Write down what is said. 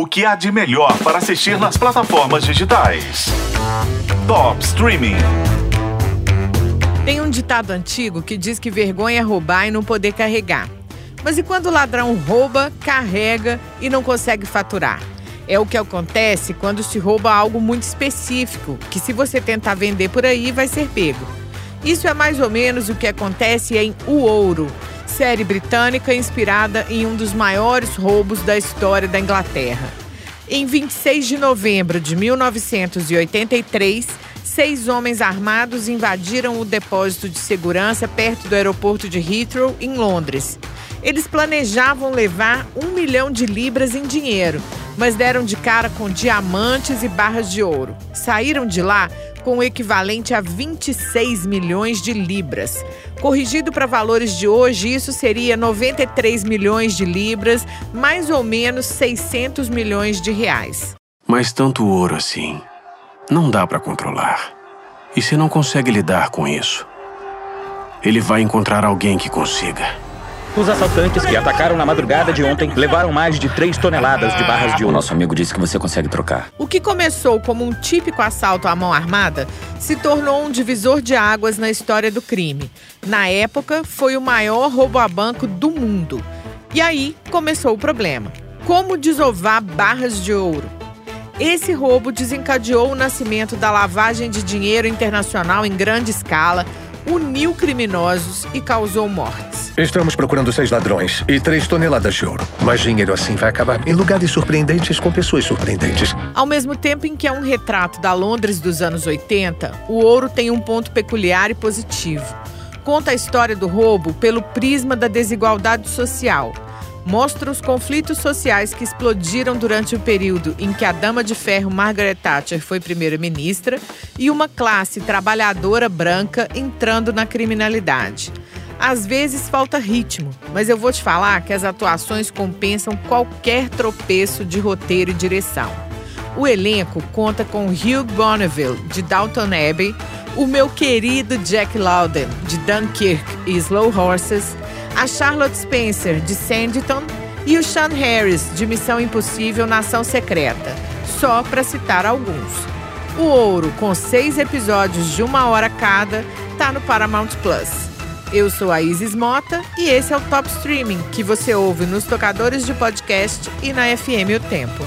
O que há de melhor para assistir nas plataformas digitais? Top Streaming. Tem um ditado antigo que diz que vergonha é roubar e não poder carregar. Mas e quando o ladrão rouba, carrega e não consegue faturar? É o que acontece quando se rouba algo muito específico, que se você tentar vender por aí, vai ser pego. Isso é mais ou menos o que acontece em O Ouro, série britânica inspirada em um dos maiores roubos da história da Inglaterra. Em 26 de novembro de 1983, seis homens armados invadiram o depósito de segurança perto do aeroporto de Heathrow, em Londres. Eles planejavam levar um milhão de libras em dinheiro, mas deram de cara com diamantes e barras de ouro. Saíram de lá com o equivalente a 26 milhões de libras. Corrigido para valores de hoje, isso seria 93 milhões de libras, mais ou menos 600 milhões de reais. Mas tanto ouro assim, não dá para controlar. E se não consegue lidar com isso, ele vai encontrar alguém que consiga. Os assaltantes que atacaram na madrugada de ontem levaram mais de 3 toneladas de barras de O ouro. nosso amigo disse que você consegue trocar. O que começou como um típico assalto à mão armada se tornou um divisor de águas na história do crime. Na época, foi o maior roubo a banco do mundo. E aí começou o problema: como desovar barras de ouro? Esse roubo desencadeou o nascimento da lavagem de dinheiro internacional em grande escala, uniu criminosos e causou mortes. Estamos procurando seis ladrões e três toneladas de ouro. Mas dinheiro assim vai acabar em lugares surpreendentes com pessoas surpreendentes. Ao mesmo tempo em que é um retrato da Londres dos anos 80, o ouro tem um ponto peculiar e positivo. Conta a história do roubo pelo prisma da desigualdade social. Mostra os conflitos sociais que explodiram durante o período em que a dama de ferro Margaret Thatcher foi primeira-ministra e uma classe trabalhadora branca entrando na criminalidade. Às vezes falta ritmo, mas eu vou te falar que as atuações compensam qualquer tropeço de roteiro e direção. O elenco conta com Hugh Bonneville, de Downton Abbey, o meu querido Jack Lowden, de Dunkirk e Slow Horses, a Charlotte Spencer, de Sanditon, e o Sean Harris, de Missão Impossível Nação Secreta, só para citar alguns. O Ouro, com seis episódios de uma hora cada, tá no Paramount Plus. Eu sou a Isis Mota e esse é o Top Streaming, que você ouve nos tocadores de podcast e na FM O Tempo.